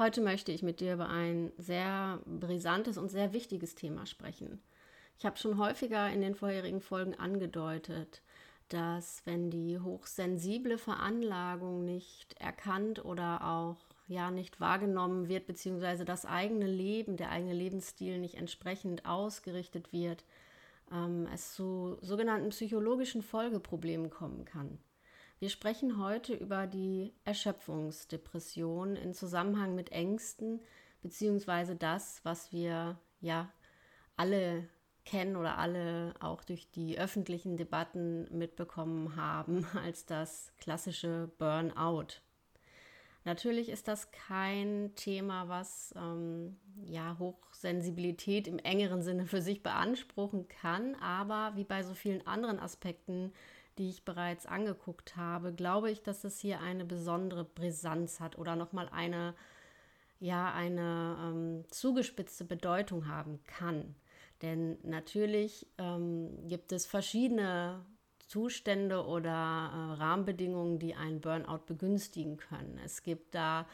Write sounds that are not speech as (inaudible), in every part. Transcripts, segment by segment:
Heute möchte ich mit dir über ein sehr brisantes und sehr wichtiges Thema sprechen. Ich habe schon häufiger in den vorherigen Folgen angedeutet, dass wenn die hochsensible Veranlagung nicht erkannt oder auch ja nicht wahrgenommen wird, beziehungsweise das eigene Leben, der eigene Lebensstil nicht entsprechend ausgerichtet wird, ähm, es zu sogenannten psychologischen Folgeproblemen kommen kann. Wir sprechen heute über die Erschöpfungsdepression in Zusammenhang mit Ängsten, beziehungsweise das, was wir ja alle kennen oder alle auch durch die öffentlichen Debatten mitbekommen haben (laughs) als das klassische Burnout. Natürlich ist das kein Thema, was ähm, ja Hochsensibilität im engeren Sinne für sich beanspruchen kann, aber wie bei so vielen anderen Aspekten die ich bereits angeguckt habe, glaube ich, dass es hier eine besondere Brisanz hat oder nochmal eine, ja, eine ähm, zugespitzte Bedeutung haben kann. Denn natürlich ähm, gibt es verschiedene Zustände oder äh, Rahmenbedingungen, die einen Burnout begünstigen können. Es gibt da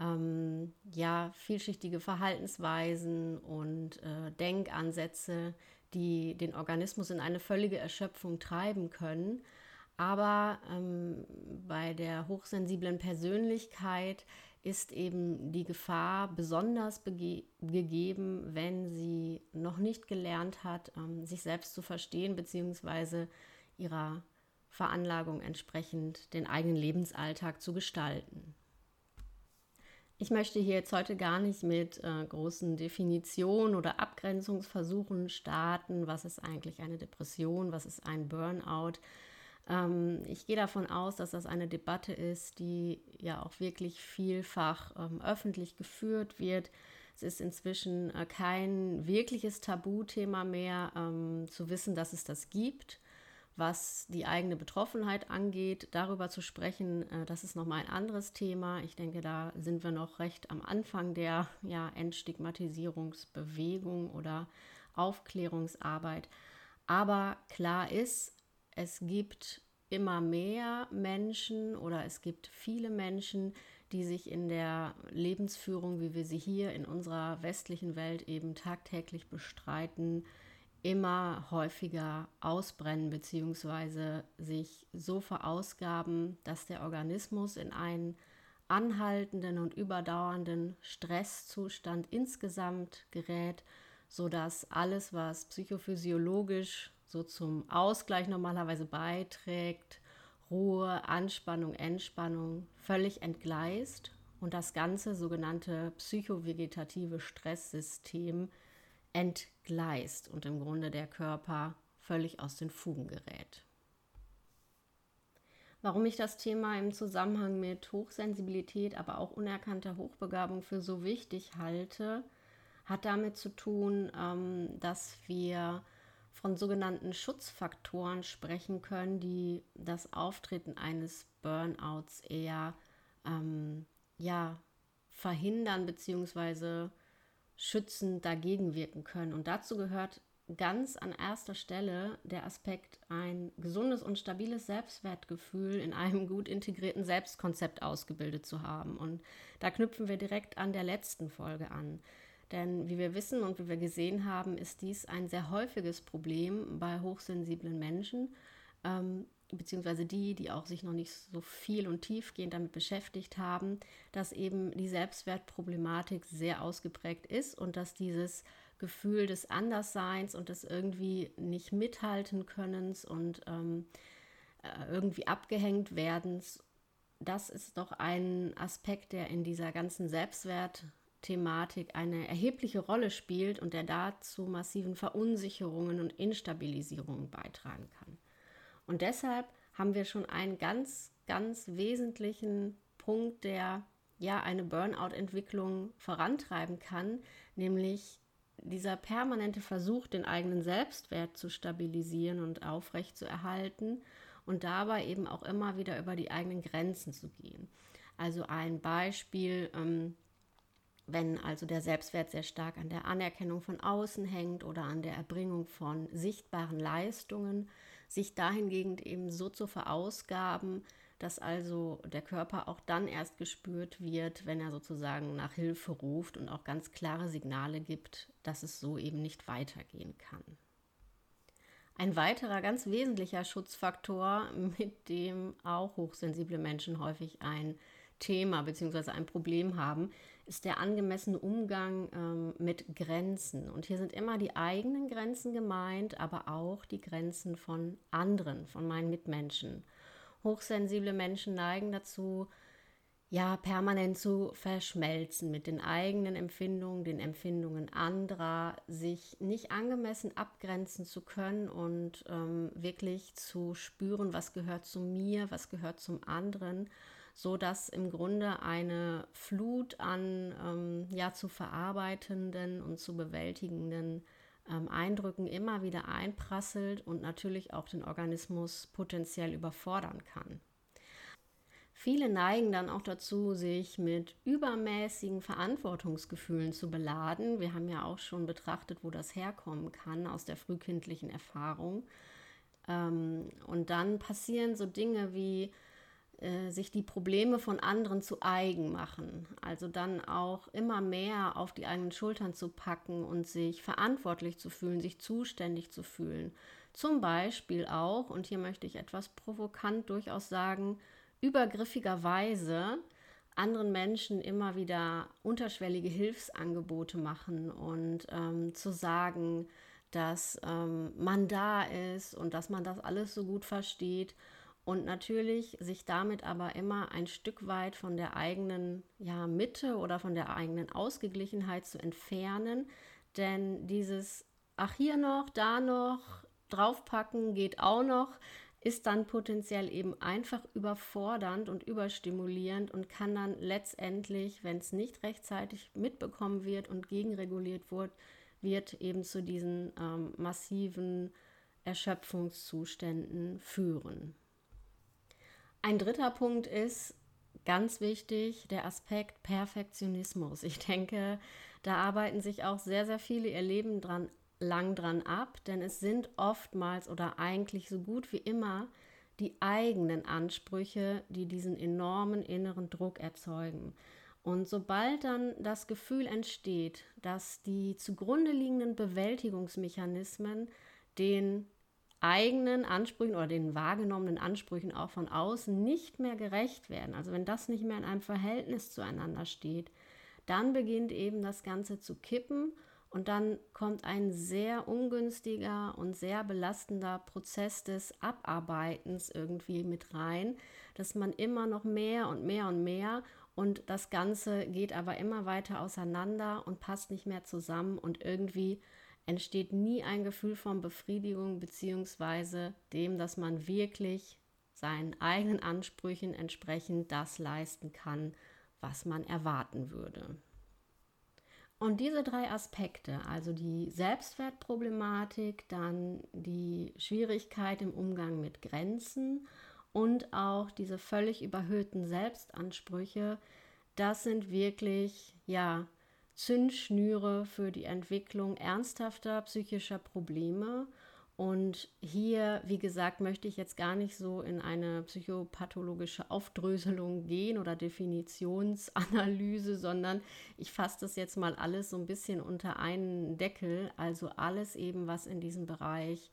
ähm, ja vielschichtige Verhaltensweisen und äh, Denkansätze, die den Organismus in eine völlige Erschöpfung treiben können. Aber ähm, bei der hochsensiblen Persönlichkeit ist eben die Gefahr besonders gegeben, wenn sie noch nicht gelernt hat, ähm, sich selbst zu verstehen bzw. ihrer Veranlagung entsprechend den eigenen Lebensalltag zu gestalten. Ich möchte hier jetzt heute gar nicht mit äh, großen Definitionen oder Abgrenzungsversuchen starten. Was ist eigentlich eine Depression? Was ist ein Burnout? Ähm, ich gehe davon aus, dass das eine Debatte ist, die ja auch wirklich vielfach ähm, öffentlich geführt wird. Es ist inzwischen äh, kein wirkliches Tabuthema mehr, ähm, zu wissen, dass es das gibt was die eigene Betroffenheit angeht, darüber zu sprechen, äh, das ist nochmal ein anderes Thema. Ich denke, da sind wir noch recht am Anfang der ja, Entstigmatisierungsbewegung oder Aufklärungsarbeit. Aber klar ist, es gibt immer mehr Menschen oder es gibt viele Menschen, die sich in der Lebensführung, wie wir sie hier in unserer westlichen Welt eben tagtäglich bestreiten, immer häufiger ausbrennen bzw. sich so verausgaben, dass der Organismus in einen anhaltenden und überdauernden Stresszustand insgesamt gerät, sodass alles, was psychophysiologisch so zum Ausgleich normalerweise beiträgt, Ruhe, Anspannung, Entspannung völlig entgleist und das ganze sogenannte psychovegetative Stresssystem entgleist und im Grunde der Körper völlig aus den Fugen gerät. Warum ich das Thema im Zusammenhang mit Hochsensibilität, aber auch unerkannter Hochbegabung für so wichtig halte, hat damit zu tun, ähm, dass wir von sogenannten Schutzfaktoren sprechen können, die das Auftreten eines Burnouts eher ähm, ja, verhindern bzw schützend dagegen wirken können. Und dazu gehört ganz an erster Stelle der Aspekt, ein gesundes und stabiles Selbstwertgefühl in einem gut integrierten Selbstkonzept ausgebildet zu haben. Und da knüpfen wir direkt an der letzten Folge an. Denn wie wir wissen und wie wir gesehen haben, ist dies ein sehr häufiges Problem bei hochsensiblen Menschen. Ähm, beziehungsweise die, die auch sich noch nicht so viel und tiefgehend damit beschäftigt haben, dass eben die Selbstwertproblematik sehr ausgeprägt ist und dass dieses Gefühl des Andersseins und des irgendwie nicht mithalten Könnens und ähm, äh, irgendwie abgehängt werdens, das ist doch ein Aspekt, der in dieser ganzen Selbstwertthematik eine erhebliche Rolle spielt und der dazu massiven Verunsicherungen und Instabilisierungen beitragen kann. Und deshalb haben wir schon einen ganz, ganz wesentlichen Punkt, der ja eine Burnout-Entwicklung vorantreiben kann, nämlich dieser permanente Versuch, den eigenen Selbstwert zu stabilisieren und aufrechtzuerhalten und dabei eben auch immer wieder über die eigenen Grenzen zu gehen. Also ein Beispiel, ähm, wenn also der Selbstwert sehr stark an der Anerkennung von außen hängt oder an der Erbringung von sichtbaren Leistungen, sich dahingehend eben so zu verausgaben, dass also der Körper auch dann erst gespürt wird, wenn er sozusagen nach Hilfe ruft und auch ganz klare Signale gibt, dass es so eben nicht weitergehen kann. Ein weiterer ganz wesentlicher Schutzfaktor, (laughs) mit dem auch hochsensible Menschen häufig ein Thema bzw. ein Problem haben, ist der angemessene Umgang ähm, mit Grenzen. Und hier sind immer die eigenen Grenzen gemeint, aber auch die Grenzen von anderen, von meinen Mitmenschen. Hochsensible Menschen neigen dazu, ja, permanent zu verschmelzen mit den eigenen Empfindungen, den Empfindungen anderer, sich nicht angemessen abgrenzen zu können und ähm, wirklich zu spüren, was gehört zu mir, was gehört zum anderen so dass im Grunde eine Flut an ähm, ja zu verarbeitenden und zu bewältigenden ähm, Eindrücken immer wieder einprasselt und natürlich auch den Organismus potenziell überfordern kann. Viele neigen dann auch dazu, sich mit übermäßigen Verantwortungsgefühlen zu beladen. Wir haben ja auch schon betrachtet, wo das herkommen kann aus der frühkindlichen Erfahrung. Ähm, und dann passieren so Dinge wie äh, sich die Probleme von anderen zu eigen machen. Also dann auch immer mehr auf die eigenen Schultern zu packen und sich verantwortlich zu fühlen, sich zuständig zu fühlen. Zum Beispiel auch, und hier möchte ich etwas provokant durchaus sagen, übergriffigerweise anderen Menschen immer wieder unterschwellige Hilfsangebote machen und ähm, zu sagen, dass ähm, man da ist und dass man das alles so gut versteht und natürlich sich damit aber immer ein Stück weit von der eigenen ja, Mitte oder von der eigenen Ausgeglichenheit zu entfernen. Denn dieses, ach hier noch, da noch, draufpacken geht auch noch, ist dann potenziell eben einfach überfordernd und überstimulierend und kann dann letztendlich, wenn es nicht rechtzeitig mitbekommen wird und gegenreguliert wird, wird eben zu diesen ähm, massiven Erschöpfungszuständen führen. Ein dritter Punkt ist ganz wichtig, der Aspekt Perfektionismus. Ich denke, da arbeiten sich auch sehr, sehr viele ihr Leben dran, lang dran ab, denn es sind oftmals oder eigentlich so gut wie immer die eigenen Ansprüche, die diesen enormen inneren Druck erzeugen. Und sobald dann das Gefühl entsteht, dass die zugrunde liegenden Bewältigungsmechanismen den eigenen Ansprüchen oder den wahrgenommenen Ansprüchen auch von außen nicht mehr gerecht werden, also wenn das nicht mehr in einem Verhältnis zueinander steht, dann beginnt eben das Ganze zu kippen und dann kommt ein sehr ungünstiger und sehr belastender Prozess des Abarbeitens irgendwie mit rein, dass man immer noch mehr und mehr und mehr und das Ganze geht aber immer weiter auseinander und passt nicht mehr zusammen und irgendwie entsteht nie ein Gefühl von Befriedigung beziehungsweise dem, dass man wirklich seinen eigenen Ansprüchen entsprechend das leisten kann, was man erwarten würde. Und diese drei Aspekte, also die Selbstwertproblematik, dann die Schwierigkeit im Umgang mit Grenzen und auch diese völlig überhöhten Selbstansprüche, das sind wirklich ja Zündschnüre für die Entwicklung ernsthafter psychischer Probleme. Und hier, wie gesagt, möchte ich jetzt gar nicht so in eine psychopathologische Aufdröselung gehen oder Definitionsanalyse, sondern ich fasse das jetzt mal alles so ein bisschen unter einen Deckel. Also alles eben, was in diesem Bereich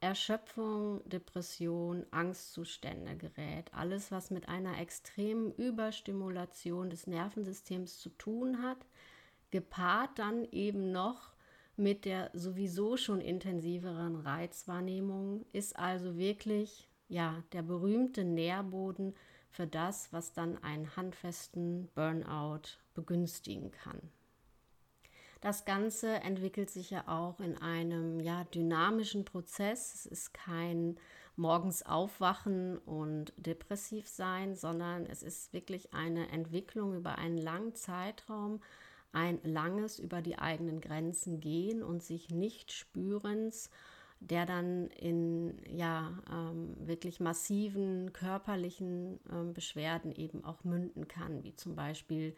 Erschöpfung, Depression, Angstzustände gerät. Alles, was mit einer extremen Überstimulation des Nervensystems zu tun hat gepaart dann eben noch mit der sowieso schon intensiveren Reizwahrnehmung ist also wirklich ja der berühmte Nährboden für das, was dann einen handfesten Burnout begünstigen kann. Das Ganze entwickelt sich ja auch in einem ja, dynamischen Prozess. Es ist kein morgens aufwachen und depressiv sein, sondern es ist wirklich eine Entwicklung über einen langen Zeitraum, ein langes über die eigenen Grenzen gehen und sich nicht spürens, der dann in ja ähm, wirklich massiven körperlichen ähm, Beschwerden eben auch münden kann, wie zum Beispiel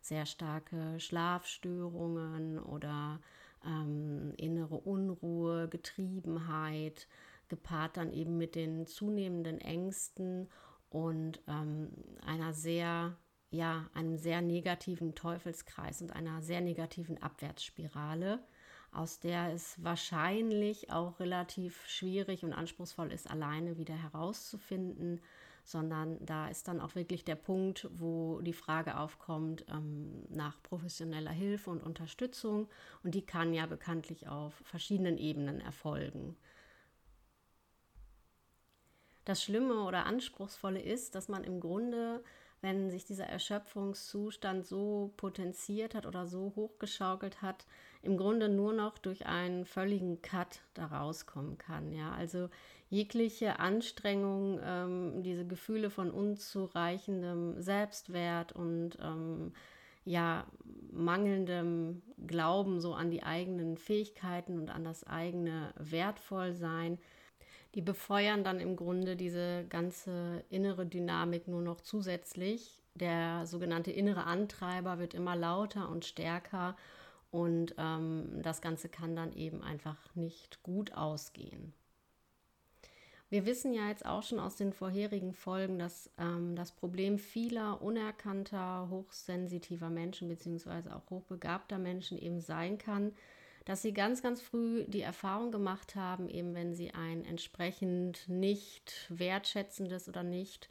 sehr starke Schlafstörungen oder ähm, innere Unruhe, Getriebenheit, gepaart dann eben mit den zunehmenden Ängsten und ähm, einer sehr, ja, einem sehr negativen Teufelskreis und einer sehr negativen Abwärtsspirale, aus der es wahrscheinlich auch relativ schwierig und anspruchsvoll ist, alleine wieder herauszufinden, sondern da ist dann auch wirklich der Punkt, wo die Frage aufkommt ähm, nach professioneller Hilfe und Unterstützung und die kann ja bekanntlich auf verschiedenen Ebenen erfolgen. Das Schlimme oder Anspruchsvolle ist, dass man im Grunde, wenn sich dieser Erschöpfungszustand so potenziert hat oder so hochgeschaukelt hat, im Grunde nur noch durch einen völligen Cut da rauskommen kann. Ja, also jegliche Anstrengung, ähm, diese Gefühle von unzureichendem Selbstwert und ähm, ja, mangelndem Glauben so an die eigenen Fähigkeiten und an das eigene Wertvollsein, die befeuern dann im Grunde diese ganze innere Dynamik nur noch zusätzlich. Der sogenannte innere Antreiber wird immer lauter und stärker und ähm, das Ganze kann dann eben einfach nicht gut ausgehen. Wir wissen ja jetzt auch schon aus den vorherigen Folgen, dass ähm, das Problem vieler unerkannter, hochsensitiver Menschen bzw. auch hochbegabter Menschen eben sein kann, dass sie ganz, ganz früh die Erfahrung gemacht haben, eben wenn sie ein entsprechend nicht wertschätzendes oder nicht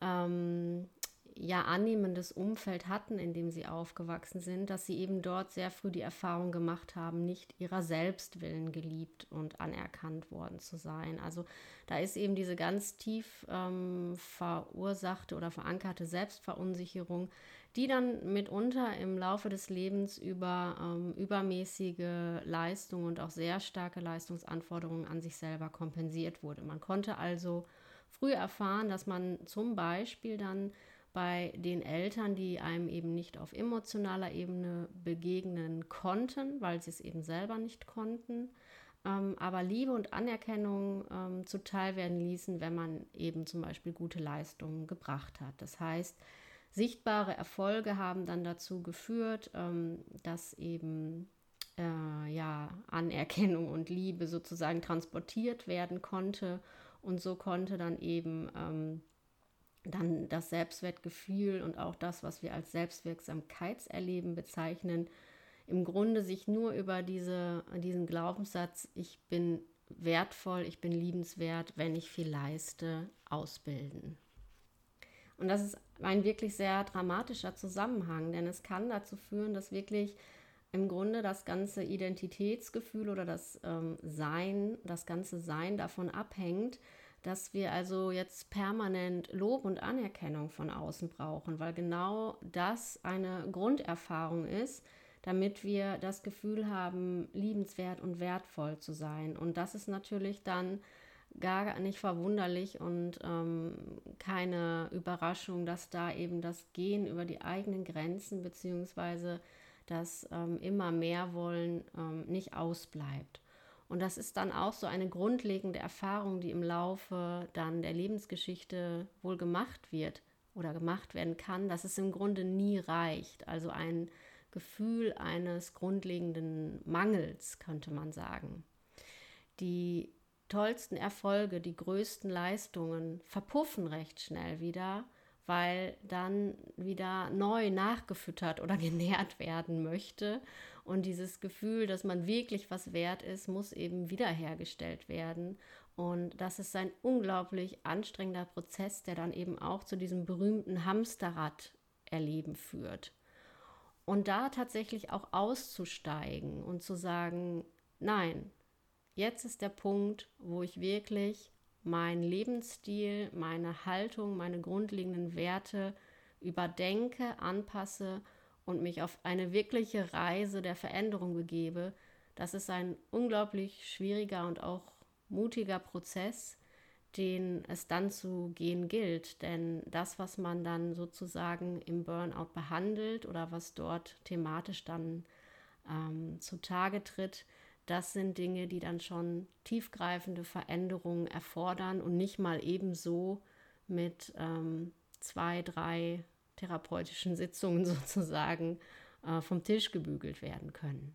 ähm, ja annehmendes Umfeld hatten, in dem sie aufgewachsen sind, dass sie eben dort sehr früh die Erfahrung gemacht haben, nicht ihrer selbst willen geliebt und anerkannt worden zu sein. Also da ist eben diese ganz tief ähm, verursachte oder verankerte Selbstverunsicherung, die dann mitunter im Laufe des Lebens über ähm, übermäßige Leistung und auch sehr starke Leistungsanforderungen an sich selber kompensiert wurde. Man konnte also früh erfahren, dass man zum Beispiel dann bei den Eltern, die einem eben nicht auf emotionaler Ebene begegnen konnten, weil sie es eben selber nicht konnten, ähm, aber Liebe und Anerkennung ähm, zuteil werden ließen, wenn man eben zum Beispiel gute Leistungen gebracht hat. Das heißt, sichtbare Erfolge haben dann dazu geführt, ähm, dass eben äh, ja, Anerkennung und Liebe sozusagen transportiert werden konnte und so konnte dann eben ähm, dann das Selbstwertgefühl und auch das, was wir als Selbstwirksamkeitserleben bezeichnen, im Grunde sich nur über diese, diesen Glaubenssatz, ich bin wertvoll, ich bin liebenswert, wenn ich viel leiste, ausbilden. Und das ist ein wirklich sehr dramatischer Zusammenhang, denn es kann dazu führen, dass wirklich im Grunde das ganze Identitätsgefühl oder das ähm, Sein, das ganze Sein davon abhängt, dass wir also jetzt permanent Lob und Anerkennung von außen brauchen, weil genau das eine Grunderfahrung ist, damit wir das Gefühl haben, liebenswert und wertvoll zu sein. Und das ist natürlich dann gar nicht verwunderlich und ähm, keine Überraschung, dass da eben das Gehen über die eigenen Grenzen bzw. das ähm, immer mehr wollen ähm, nicht ausbleibt. Und das ist dann auch so eine grundlegende Erfahrung, die im Laufe dann der Lebensgeschichte wohl gemacht wird oder gemacht werden kann, dass es im Grunde nie reicht. Also ein Gefühl eines grundlegenden Mangels, könnte man sagen. Die tollsten Erfolge, die größten Leistungen verpuffen recht schnell wieder, weil dann wieder neu nachgefüttert oder (laughs) genährt werden möchte. Und dieses Gefühl, dass man wirklich was wert ist, muss eben wiederhergestellt werden. Und das ist ein unglaublich anstrengender Prozess, der dann eben auch zu diesem berühmten Hamsterrad-Erleben führt. Und da tatsächlich auch auszusteigen und zu sagen, nein, jetzt ist der Punkt, wo ich wirklich meinen Lebensstil, meine Haltung, meine grundlegenden Werte überdenke, anpasse und mich auf eine wirkliche Reise der Veränderung begebe, das ist ein unglaublich schwieriger und auch mutiger Prozess, den es dann zu gehen gilt. Denn das, was man dann sozusagen im Burnout behandelt oder was dort thematisch dann ähm, zutage tritt, das sind Dinge, die dann schon tiefgreifende Veränderungen erfordern und nicht mal ebenso mit ähm, zwei, drei therapeutischen (laughs) Sitzungen sozusagen äh, vom Tisch gebügelt werden können.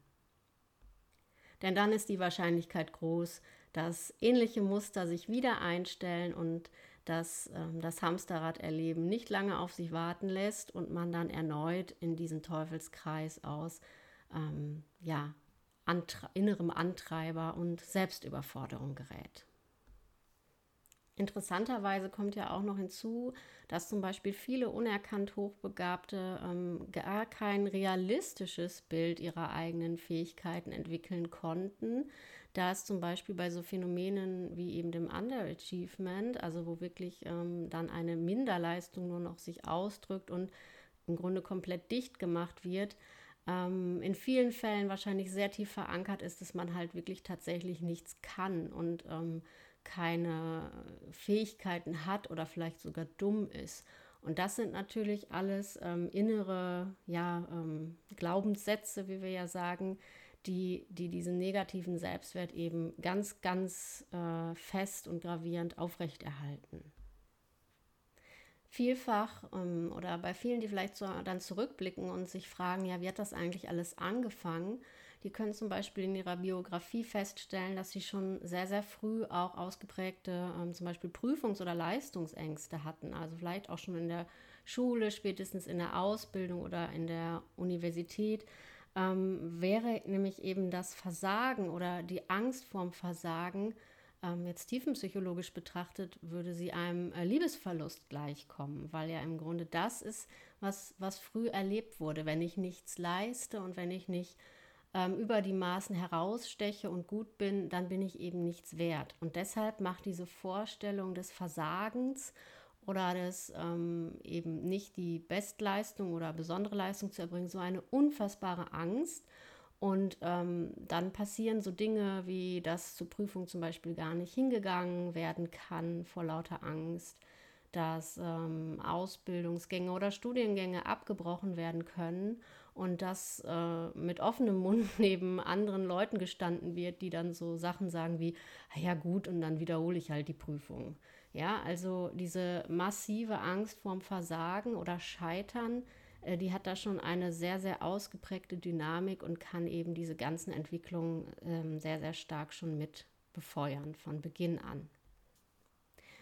Denn dann ist die Wahrscheinlichkeit groß, dass ähnliche Muster sich wieder einstellen und dass ähm, das Hamsterrad-Erleben nicht lange auf sich warten lässt und man dann erneut in diesen Teufelskreis aus ähm, ja, Antre innerem Antreiber und Selbstüberforderung gerät. Interessanterweise kommt ja auch noch hinzu, dass zum Beispiel viele unerkannt Hochbegabte ähm, gar kein realistisches Bild ihrer eigenen Fähigkeiten entwickeln konnten, da es zum Beispiel bei so Phänomenen wie eben dem Underachievement, also wo wirklich ähm, dann eine Minderleistung nur noch sich ausdrückt und im Grunde komplett dicht gemacht wird, ähm, in vielen Fällen wahrscheinlich sehr tief verankert ist, dass man halt wirklich tatsächlich nichts kann und ähm, keine Fähigkeiten hat oder vielleicht sogar dumm ist. Und das sind natürlich alles ähm, innere ja, ähm, Glaubenssätze, wie wir ja sagen, die, die diesen negativen Selbstwert eben ganz, ganz äh, fest und gravierend aufrechterhalten. Vielfach ähm, oder bei vielen, die vielleicht so dann zurückblicken und sich fragen, ja, wie hat das eigentlich alles angefangen? Die können zum Beispiel in ihrer Biografie feststellen, dass sie schon sehr, sehr früh auch ausgeprägte ähm, zum Beispiel Prüfungs- oder Leistungsängste hatten. Also vielleicht auch schon in der Schule, spätestens in der Ausbildung oder in der Universität ähm, wäre nämlich eben das Versagen oder die Angst vorm Versagen, ähm, jetzt tiefenpsychologisch betrachtet, würde sie einem äh, Liebesverlust gleichkommen, weil ja im Grunde das ist, was, was früh erlebt wurde. Wenn ich nichts leiste und wenn ich nicht ähm, über die Maßen heraussteche und gut bin, dann bin ich eben nichts wert. Und deshalb macht diese Vorstellung des Versagens oder das ähm, eben nicht die Bestleistung oder besondere Leistung zu erbringen, so eine unfassbare Angst. Und ähm, dann passieren so Dinge wie, dass zur Prüfung zum Beispiel gar nicht hingegangen werden kann vor lauter Angst, dass ähm, Ausbildungsgänge oder Studiengänge abgebrochen werden können und dass äh, mit offenem Mund (laughs) neben anderen Leuten gestanden wird, die dann so Sachen sagen wie, ah ja gut, und dann wiederhole ich halt die Prüfung. Ja, also diese massive Angst vorm Versagen oder Scheitern, die hat da schon eine sehr, sehr ausgeprägte Dynamik und kann eben diese ganzen Entwicklungen äh, sehr, sehr stark schon mit befeuern von Beginn an.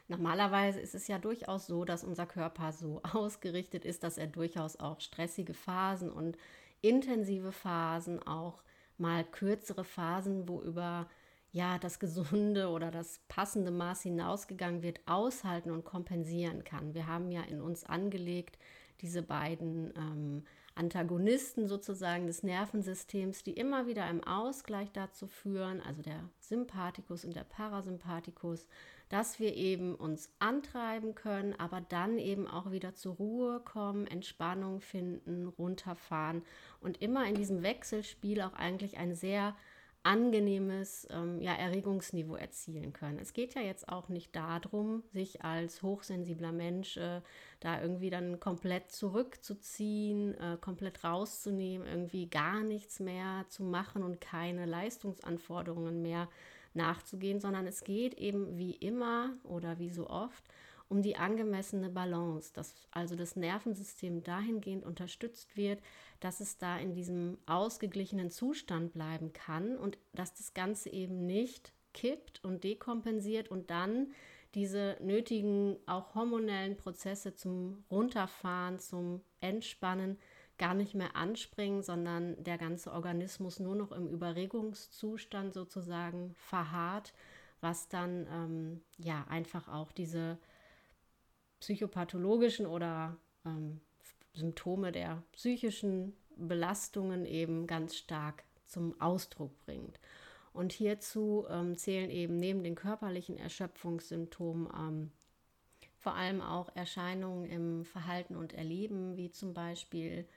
Normalerweise ist es ja durchaus so, dass unser Körper so (laughs) ausgerichtet ist, dass er durchaus auch stressige Phasen und intensive Phasen, auch mal kürzere Phasen, wo über ja, das gesunde oder das passende Maß hinausgegangen wird, aushalten und kompensieren kann. Wir haben ja in uns angelegt diese beiden ähm, Antagonisten sozusagen des Nervensystems, die immer wieder im Ausgleich dazu führen, also der Sympathikus und der Parasympathikus, dass wir eben uns antreiben können, aber dann eben auch wieder zur Ruhe kommen, Entspannung finden, runterfahren und immer in diesem Wechselspiel auch eigentlich ein sehr angenehmes ähm, ja, Erregungsniveau erzielen können. Es geht ja jetzt auch nicht darum, sich als hochsensibler Mensch äh, da irgendwie dann komplett zurückzuziehen, äh, komplett rauszunehmen, irgendwie gar nichts mehr zu machen und keine Leistungsanforderungen mehr nachzugehen, sondern es geht eben wie immer oder wie so oft um die angemessene Balance, dass also das Nervensystem dahingehend unterstützt wird, dass es da in diesem ausgeglichenen Zustand bleiben kann und dass das Ganze eben nicht kippt und dekompensiert und dann diese nötigen auch hormonellen Prozesse zum Runterfahren, zum Entspannen gar nicht mehr anspringen, sondern der ganze Organismus nur noch im Überregungszustand sozusagen verharrt, was dann ähm, ja einfach auch diese psychopathologischen oder ähm, Symptome der psychischen Belastungen eben ganz stark zum Ausdruck bringt. Und hierzu ähm, zählen eben neben den körperlichen Erschöpfungssymptomen ähm, vor allem auch Erscheinungen im Verhalten und Erleben, wie zum Beispiel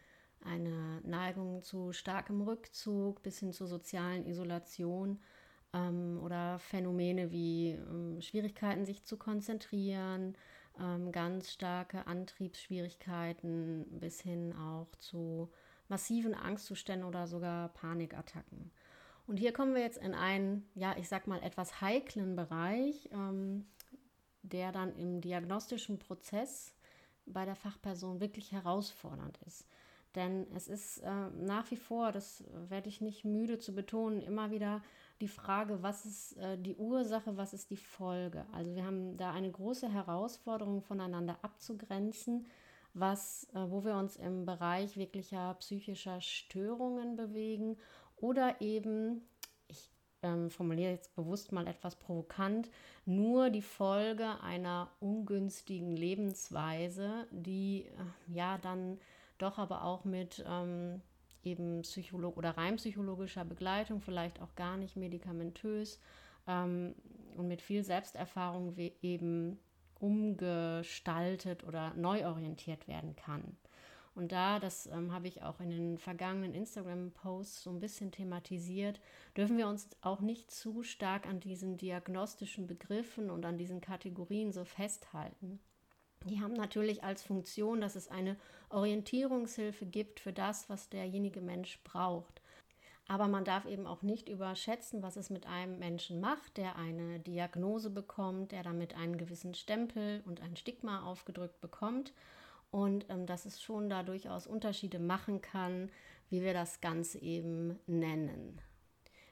eine Neigung zu starkem Rückzug bis hin zur sozialen Isolation, ähm, oder Phänomene wie ähm, Schwierigkeiten, sich zu konzentrieren, ähm, ganz starke Antriebsschwierigkeiten bis hin auch zu massiven Angstzuständen oder sogar Panikattacken. Und hier kommen wir jetzt in einen, ja, ich sag mal, etwas heiklen Bereich, ähm, der dann im diagnostischen Prozess bei der Fachperson wirklich herausfordernd ist. Denn es ist äh, nach wie vor, das werde ich nicht müde zu betonen, immer wieder die Frage, was ist äh, die Ursache, was ist die Folge. Also wir haben da eine große Herausforderung voneinander abzugrenzen, was, äh, wo wir uns im Bereich wirklicher psychischer Störungen bewegen oder eben, ich ähm, formuliere jetzt bewusst mal etwas provokant, nur die Folge einer ungünstigen Lebensweise, die äh, ja dann doch aber auch mit ähm, eben Psycholog oder rein psychologischer Begleitung, vielleicht auch gar nicht medikamentös ähm, und mit viel Selbsterfahrung eben umgestaltet oder neu orientiert werden kann. Und da, das ähm, habe ich auch in den vergangenen Instagram-Posts so ein bisschen thematisiert, dürfen wir uns auch nicht zu stark an diesen diagnostischen Begriffen und an diesen Kategorien so festhalten. Die haben natürlich als Funktion, dass es eine Orientierungshilfe gibt für das, was derjenige Mensch braucht. Aber man darf eben auch nicht überschätzen, was es mit einem Menschen macht, der eine Diagnose bekommt, der damit einen gewissen Stempel und ein Stigma aufgedrückt bekommt. Und ähm, dass es schon da durchaus Unterschiede machen kann, wie wir das Ganze eben nennen.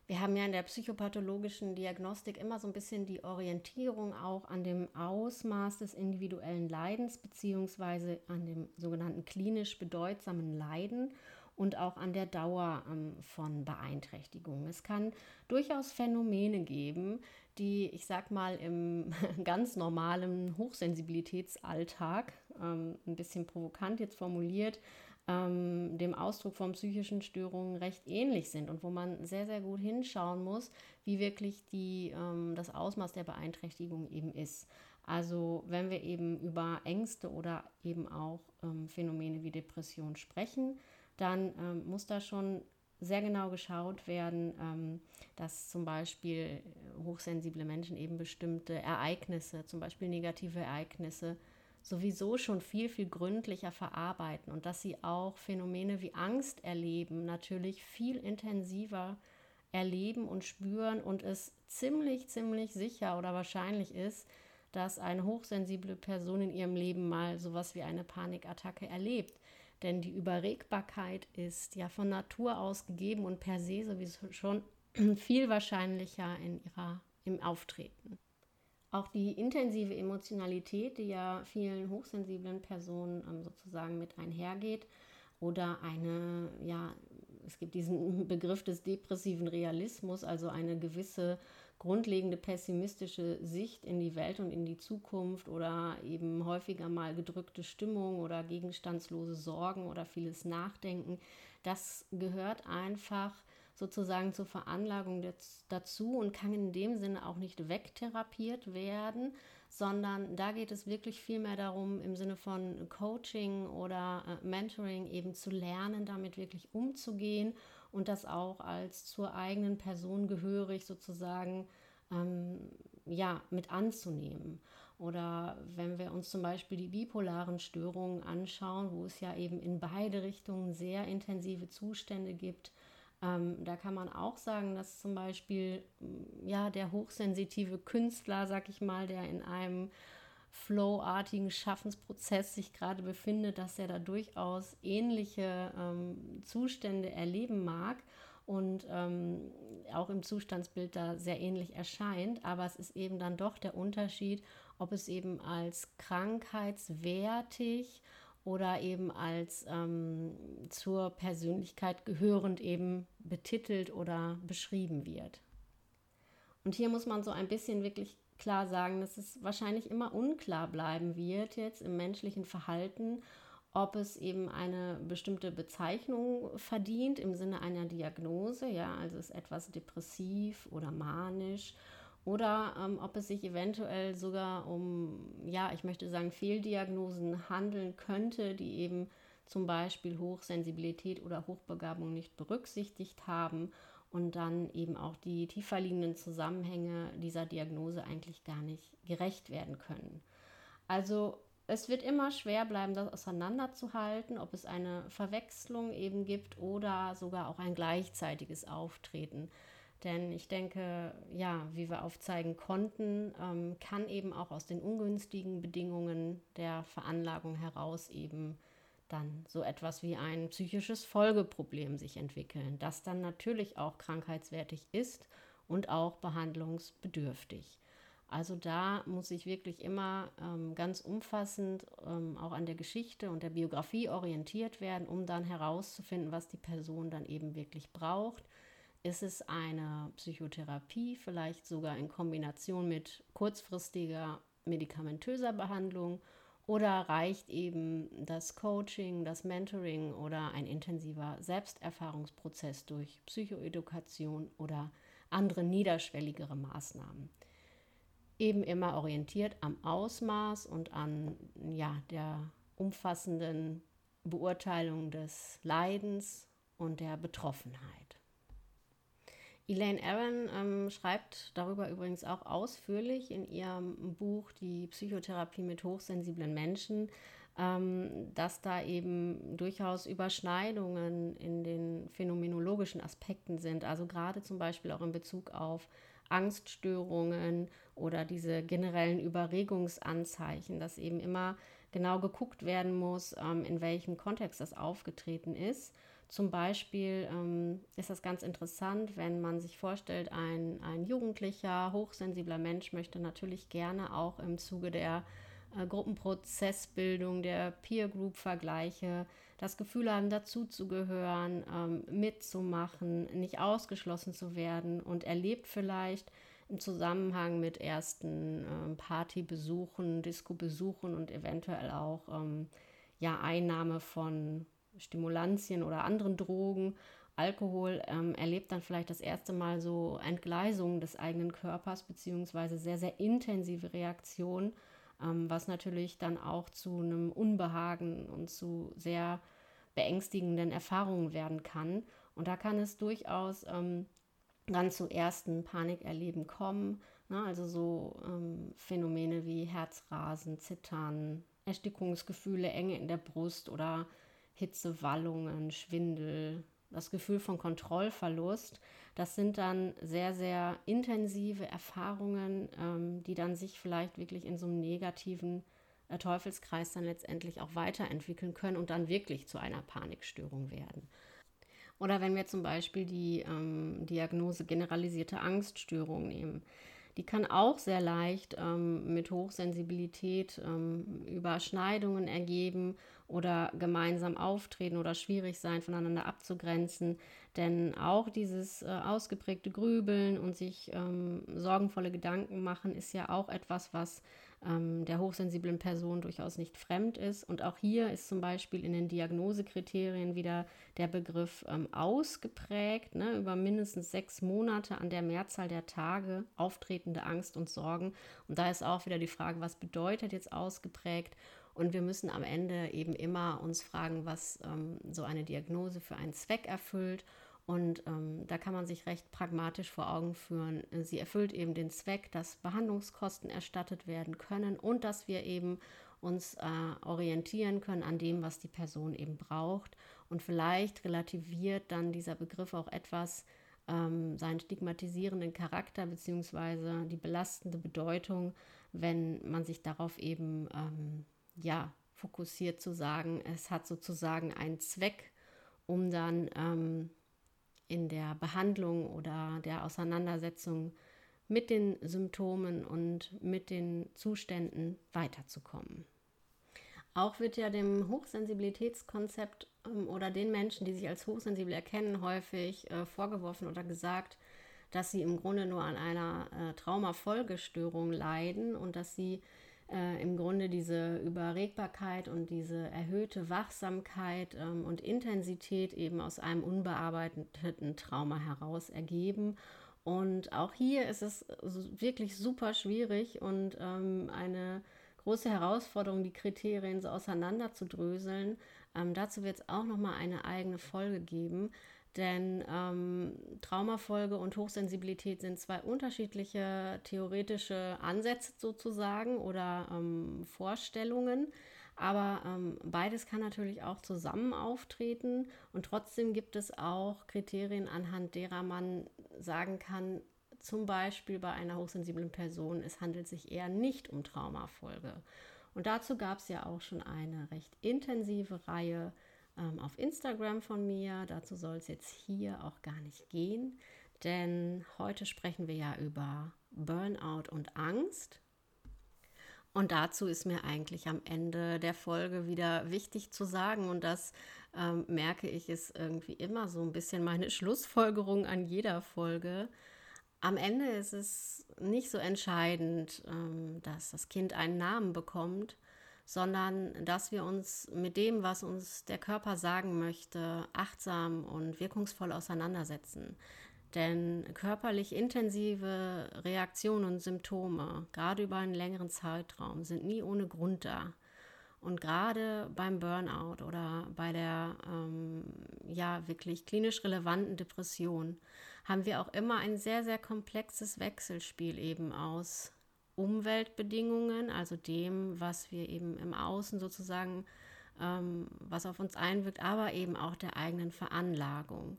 Wir haben ja in der psychopathologischen Diagnostik immer so ein bisschen die Orientierung auch an dem Ausmaß des individuellen Leidens beziehungsweise an dem sogenannten klinisch bedeutsamen Leiden und auch an der Dauer ähm, von Beeinträchtigungen. Es kann durchaus Phänomene geben, die, ich sag mal, im (laughs) ganz normalen Hochsensibilitätsalltag, ähm, ein bisschen provokant jetzt formuliert, ähm, dem Ausdruck von psychischen Störungen recht ähnlich sind und wo man sehr, sehr gut hinschauen muss, wie wirklich die, ähm, das Ausmaß der Beeinträchtigung eben ist. Also wenn wir eben über Ängste oder eben auch ähm, Phänomene wie Depression sprechen, dann ähm, muss da schon sehr genau geschaut werden, ähm, dass zum Beispiel hochsensible Menschen eben bestimmte Ereignisse, zum Beispiel negative Ereignisse, sowieso schon viel, viel gründlicher verarbeiten und dass sie auch Phänomene wie Angst erleben, natürlich viel intensiver erleben und spüren und es ziemlich, ziemlich sicher oder wahrscheinlich ist, dass eine hochsensible Person in ihrem Leben mal sowas wie eine Panikattacke erlebt. Denn die Überregbarkeit ist ja von Natur aus gegeben und per se sowieso schon (clears throat) viel wahrscheinlicher in ihrer, im Auftreten. Auch die intensive Emotionalität, die ja vielen hochsensiblen Personen ähm, sozusagen mit einhergeht, oder eine, ja, es gibt diesen (laughs) Begriff des depressiven Realismus, also eine gewisse grundlegende pessimistische Sicht in die Welt und in die Zukunft oder eben häufiger mal gedrückte Stimmung oder gegenstandslose Sorgen oder vieles Nachdenken. Das gehört einfach sozusagen zur Veranlagung dazu und kann in dem Sinne auch nicht wegtherapiert werden, sondern da geht es wirklich viel mehr darum, im Sinne von Coaching oder äh, Mentoring eben zu lernen, damit wirklich umzugehen und das auch als zur eigenen Person gehörig sozusagen ähm, ja, mit anzunehmen. Oder wenn wir uns zum Beispiel die bipolaren Störungen anschauen, wo es ja eben in beide Richtungen sehr intensive Zustände gibt, ähm, da kann man auch sagen, dass zum Beispiel ja der hochsensitive Künstler, sag ich mal, der in einem flowartigen Schaffensprozess sich gerade befindet, dass er da durchaus ähnliche ähm, Zustände erleben mag und ähm, auch im Zustandsbild da sehr ähnlich erscheint. Aber es ist eben dann doch der Unterschied, ob es eben als krankheitswertig oder eben als ähm, zur Persönlichkeit gehörend eben betitelt oder beschrieben wird. Und hier muss man so ein bisschen wirklich klar sagen, dass es wahrscheinlich immer unklar bleiben wird jetzt im menschlichen Verhalten, ob es eben eine bestimmte Bezeichnung verdient im Sinne einer Diagnose, ja, also ist etwas depressiv oder manisch oder ähm, ob es sich eventuell sogar um, ja, ich möchte sagen, Fehldiagnosen handeln könnte, die eben zum Beispiel Hochsensibilität oder Hochbegabung nicht berücksichtigt haben und dann eben auch die tiefer liegenden Zusammenhänge dieser Diagnose eigentlich gar nicht gerecht werden können. Also es wird immer schwer bleiben, das auseinanderzuhalten, ob es eine Verwechslung eben gibt oder sogar auch ein gleichzeitiges Auftreten. Denn ich denke, ja, wie wir aufzeigen konnten, ähm, kann eben auch aus den ungünstigen Bedingungen der Veranlagung heraus eben dann so etwas wie ein psychisches Folgeproblem sich entwickeln, das dann natürlich auch krankheitswertig ist und auch behandlungsbedürftig. Also da muss ich wirklich immer ähm, ganz umfassend ähm, auch an der Geschichte und der Biografie orientiert werden, um dann herauszufinden, was die Person dann eben wirklich braucht. Ist es eine Psychotherapie, vielleicht sogar in Kombination mit kurzfristiger medikamentöser Behandlung oder reicht eben das Coaching, das Mentoring oder ein intensiver Selbsterfahrungsprozess durch Psychoedukation oder andere niederschwelligere Maßnahmen? Eben immer orientiert am Ausmaß und an ja, der umfassenden Beurteilung des Leidens und der Betroffenheit. Elaine Aaron ähm, schreibt darüber übrigens auch ausführlich in ihrem Buch Die Psychotherapie mit hochsensiblen Menschen, ähm, dass da eben durchaus Überschneidungen in den phänomenologischen Aspekten sind. Also gerade zum Beispiel auch in Bezug auf Angststörungen oder diese generellen Überregungsanzeichen, dass eben immer genau geguckt werden muss, ähm, in welchem Kontext das aufgetreten ist zum Beispiel ähm, ist das ganz interessant, wenn man sich vorstellt, ein, ein jugendlicher, hochsensibler Mensch möchte natürlich gerne auch im Zuge der äh, Gruppenprozessbildung, der Peer Group Vergleiche, das Gefühl haben, dazuzugehören, ähm, mitzumachen, nicht ausgeschlossen zu werden und erlebt vielleicht im Zusammenhang mit ersten ähm, Partybesuchen, Disco-Besuchen und eventuell auch ähm, ja, Einnahme von Stimulantien oder anderen Drogen, Alkohol, ähm, erlebt dann vielleicht das erste Mal so Entgleisungen des eigenen Körpers, beziehungsweise sehr, sehr intensive Reaktionen, ähm, was natürlich dann auch zu einem Unbehagen und zu sehr beängstigenden Erfahrungen werden kann. Und da kann es durchaus ähm, dann zu ersten Panikerleben kommen. Ne? Also so ähm, Phänomene wie Herzrasen, Zittern, Erstickungsgefühle, Enge in der Brust oder Hitzewallungen, Schwindel, das Gefühl von Kontrollverlust. Das sind dann sehr, sehr intensive Erfahrungen, ähm, die dann sich vielleicht wirklich in so einem negativen äh, Teufelskreis dann letztendlich auch weiterentwickeln können und dann wirklich zu einer Panikstörung werden. Oder wenn wir zum Beispiel die ähm, Diagnose generalisierte Angststörung nehmen. Die kann auch sehr leicht ähm, mit Hochsensibilität ähm, Überschneidungen ergeben oder gemeinsam auftreten oder schwierig sein, voneinander abzugrenzen. Denn auch dieses äh, ausgeprägte Grübeln und sich ähm, sorgenvolle Gedanken machen ist ja auch etwas, was ähm, der hochsensiblen Person durchaus nicht fremd ist. Und auch hier ist zum Beispiel in den Diagnosekriterien wieder der Begriff ähm, ausgeprägt, ne, über mindestens sechs Monate an der Mehrzahl der Tage auftretende Angst und Sorgen. Und da ist auch wieder die Frage, was bedeutet jetzt ausgeprägt? Und wir müssen am Ende eben immer uns fragen, was ähm, so eine Diagnose für einen Zweck erfüllt und ähm, da kann man sich recht pragmatisch vor Augen führen. Sie erfüllt eben den Zweck, dass Behandlungskosten erstattet werden können und dass wir eben uns äh, orientieren können an dem, was die Person eben braucht. Und vielleicht relativiert dann dieser Begriff auch etwas ähm, seinen stigmatisierenden Charakter bzw. die belastende Bedeutung, wenn man sich darauf eben ähm, ja fokussiert zu sagen, es hat sozusagen einen Zweck, um dann ähm, in der Behandlung oder der Auseinandersetzung mit den Symptomen und mit den Zuständen weiterzukommen. Auch wird ja dem Hochsensibilitätskonzept ähm, oder den Menschen, die sich als hochsensibel erkennen, häufig äh, vorgeworfen oder gesagt, dass sie im Grunde nur an einer äh, Traumafolgestörung leiden und dass sie äh, im Grunde diese Überregbarkeit und diese erhöhte Wachsamkeit ähm, und Intensität eben aus einem unbearbeiteten Trauma heraus ergeben. Und auch hier ist es wirklich super schwierig und ähm, eine große Herausforderung, die Kriterien so auseinanderzudröseln. Ähm, dazu wird es auch noch mal eine eigene Folge geben. Denn ähm, Traumafolge und Hochsensibilität sind zwei unterschiedliche theoretische Ansätze sozusagen oder ähm, Vorstellungen. Aber ähm, beides kann natürlich auch zusammen auftreten und trotzdem gibt es auch Kriterien, anhand derer man sagen kann, zum Beispiel bei einer hochsensiblen Person, es handelt sich eher nicht um Traumafolge. Und dazu gab es ja auch schon eine recht intensive Reihe ähm, auf Instagram von mir. Dazu soll es jetzt hier auch gar nicht gehen, denn heute sprechen wir ja über Burnout und Angst. Und dazu ist mir eigentlich am Ende der Folge wieder wichtig zu sagen, und das ähm, merke ich, ist irgendwie immer so ein bisschen meine (laughs) Schlussfolgerung an jeder Folge. Am Ende ist es nicht so entscheidend, ähm, dass das Kind einen Namen bekommt, sondern dass wir uns mit dem, was uns der Körper sagen möchte, achtsam und wirkungsvoll auseinandersetzen. Denn körperlich intensive Reaktionen und Symptome, gerade über einen längeren Zeitraum, sind nie ohne Grund da. Und gerade beim Burnout oder bei der ähm, ja wirklich klinisch relevanten Depression haben wir auch immer ein sehr, sehr komplexes Wechselspiel eben aus Umweltbedingungen, also dem, was wir eben im Außen sozusagen, ähm, was auf uns einwirkt, aber eben auch der eigenen Veranlagung.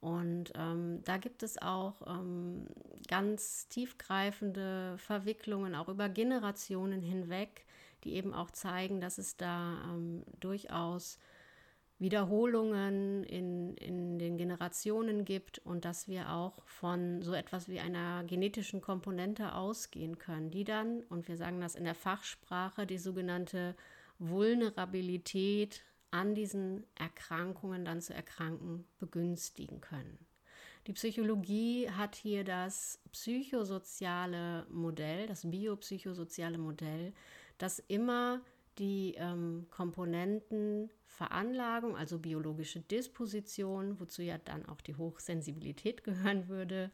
Und ähm, da gibt es auch ähm, ganz tiefgreifende Verwicklungen, auch über Generationen hinweg, die eben auch zeigen, dass es da ähm, durchaus Wiederholungen in, in den Generationen gibt und dass wir auch von so etwas wie einer genetischen Komponente ausgehen können, die dann, und wir sagen das in der Fachsprache, die sogenannte Vulnerabilität an diesen Erkrankungen dann zu erkranken begünstigen können. Die Psychologie hat hier das psychosoziale Modell, das biopsychosoziale Modell, das immer die ähm, Komponenten Veranlagung, also biologische Disposition, wozu ja dann auch die Hochsensibilität gehören würde,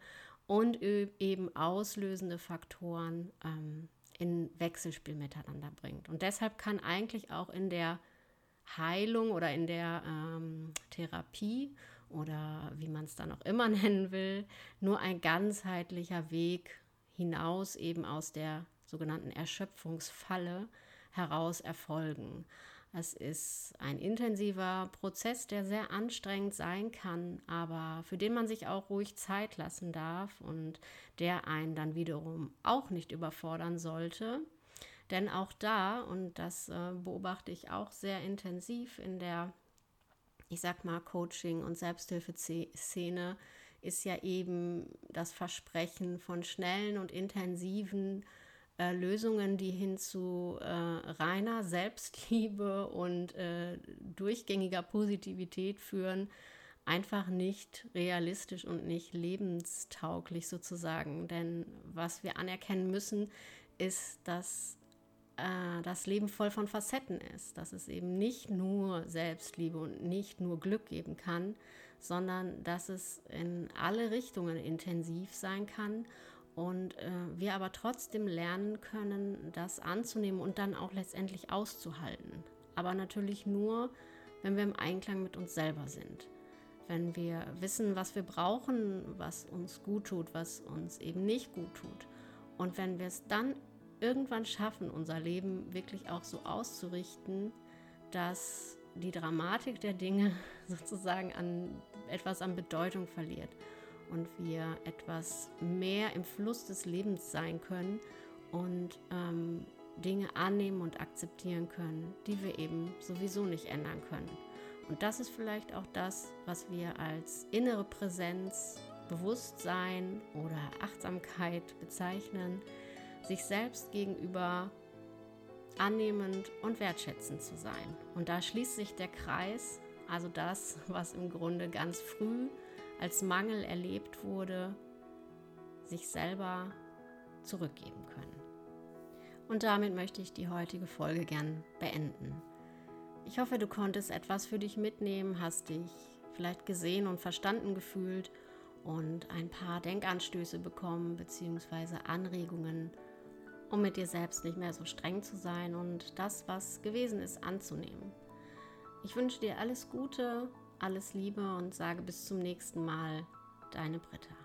und eben auslösende Faktoren ähm, in Wechselspiel miteinander bringt. Und deshalb kann eigentlich auch in der Heilung oder in der ähm, Therapie oder wie man es dann auch immer (laughs) nennen will, nur ein ganzheitlicher Weg hinaus eben aus der sogenannten Erschöpfungsfalle heraus erfolgen. Es ist ein intensiver Prozess, der sehr anstrengend sein kann, aber für den man sich auch ruhig Zeit lassen darf und der einen dann wiederum auch nicht überfordern sollte. Denn auch da, und das äh, beobachte ich auch sehr intensiv in der, ich sag mal, Coaching- und Selbsthilfeszene, ist ja eben das Versprechen von schnellen und intensiven äh, Lösungen, die hin zu äh, reiner Selbstliebe und äh, durchgängiger Positivität führen, einfach nicht realistisch und nicht lebenstauglich sozusagen. Denn was wir anerkennen müssen, ist, dass äh, das Leben voll von Facetten ist, dass es eben nicht nur Selbstliebe und nicht nur Glück geben kann, sondern dass es in alle Richtungen intensiv sein kann und äh, wir aber trotzdem lernen können, das anzunehmen und dann auch letztendlich auszuhalten. Aber natürlich nur, wenn wir im Einklang mit uns selber sind. Wenn wir wissen, was wir brauchen, was uns gut tut, was uns eben nicht gut tut. Und wenn wir es dann irgendwann schaffen, unser Leben wirklich auch so auszurichten, dass die Dramatik der Dinge (laughs) sozusagen an etwas an Bedeutung verliert und wir etwas mehr im Fluss des Lebens sein können und ähm, Dinge annehmen und akzeptieren können, die wir eben sowieso nicht ändern können. Und das ist vielleicht auch das, was wir als innere Präsenz, Bewusstsein oder Achtsamkeit bezeichnen, sich selbst gegenüber annehmend und wertschätzend zu sein. Und da schließt sich der Kreis, also das, was im Grunde ganz früh als Mangel erlebt wurde, sich selber zurückgeben können. Und damit möchte ich die heutige Folge gern beenden. Ich hoffe, du konntest etwas für dich mitnehmen, hast dich vielleicht gesehen und verstanden gefühlt und ein paar Denkanstöße bekommen bzw. Anregungen, um mit dir selbst nicht mehr so streng zu sein und das, was gewesen ist, anzunehmen. Ich wünsche dir alles Gute Alles Liebe und sage bis zum nächsten Mal, deine Britta.